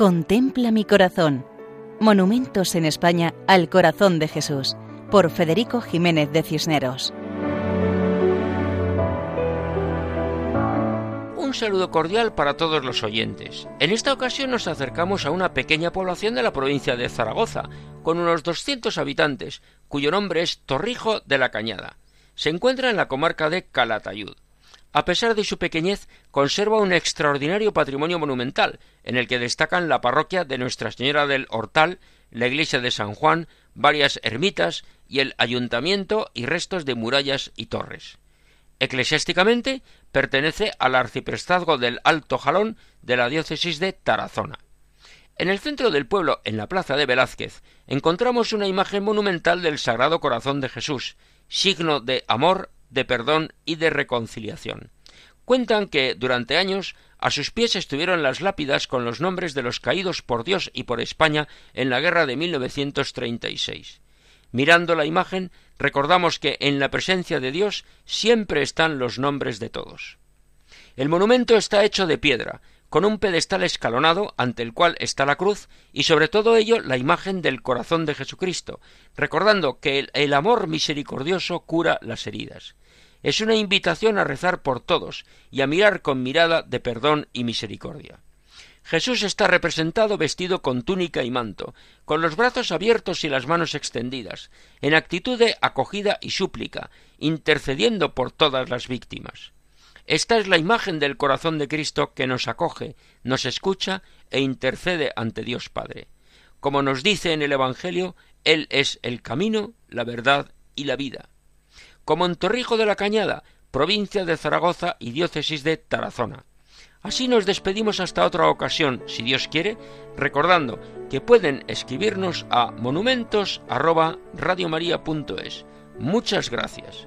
Contempla mi corazón. Monumentos en España al corazón de Jesús, por Federico Jiménez de Cisneros. Un saludo cordial para todos los oyentes. En esta ocasión nos acercamos a una pequeña población de la provincia de Zaragoza, con unos 200 habitantes, cuyo nombre es Torrijo de la Cañada. Se encuentra en la comarca de Calatayud a pesar de su pequeñez, conserva un extraordinario patrimonio monumental, en el que destacan la parroquia de Nuestra Señora del Hortal, la iglesia de San Juan, varias ermitas y el ayuntamiento y restos de murallas y torres. Eclesiásticamente pertenece al arciprestazgo del Alto Jalón de la diócesis de Tarazona. En el centro del pueblo, en la plaza de Velázquez, encontramos una imagen monumental del Sagrado Corazón de Jesús, signo de amor de perdón y de reconciliación. Cuentan que durante años a sus pies estuvieron las lápidas con los nombres de los caídos por Dios y por España en la guerra de 1936. Mirando la imagen, recordamos que en la presencia de Dios siempre están los nombres de todos. El monumento está hecho de piedra, con un pedestal escalonado ante el cual está la cruz y sobre todo ello la imagen del corazón de Jesucristo, recordando que el, amor misericordioso cura las heridas es una invitación a rezar por todos y a mirar con mirada de perdón y misericordia. Jesús está representado vestido con túnica y manto, con los brazos abiertos y las manos extendidas, en actitud de acogida y súplica, intercediendo por todas las víctimas. Esta es la imagen del corazón de Cristo que nos acoge, nos escucha e intercede ante Dios Padre. Como nos dice en el Evangelio, Él es el camino, la verdad y la vida como en Torrijo de la Cañada, provincia de Zaragoza y diócesis de Tarazona. Así nos despedimos hasta otra ocasión, si Dios quiere, recordando que pueden escribirnos a monumentos@radiomaria.es. Muchas gracias.